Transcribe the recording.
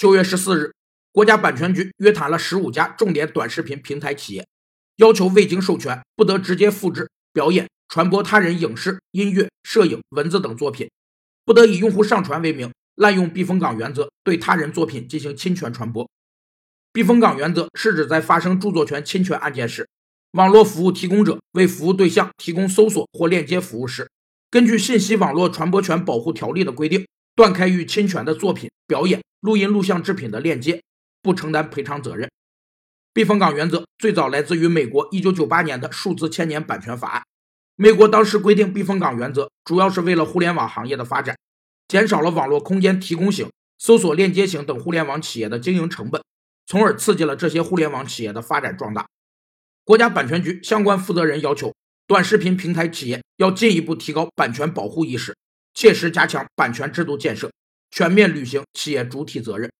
九月十四日，国家版权局约谈了十五家重点短视频平台企业，要求未经授权不得直接复制、表演、传播他人影视、音乐、摄影、文字等作品，不得以用户上传为名滥用避风港原则对他人作品进行侵权传播。避风港原则是指在发生著作权侵权案件时，网络服务提供者为服务对象提供搜索或链接服务时，根据《信息网络传播权保护条例》的规定，断开与侵权的作品、表演、录音录像制品的链接，不承担赔偿责任。避风港原则最早来自于美国1998年的数字千年版权法案。美国当时规定避风港原则，主要是为了互联网行业的发展，减少了网络空间提供型、搜索链接型等互联网企业的经营成本，从而刺激了这些互联网企业的发展壮大。国家版权局相关负责人要求。短视频平台企业要进一步提高版权保护意识，切实加强版权制度建设，全面履行企业主体责任。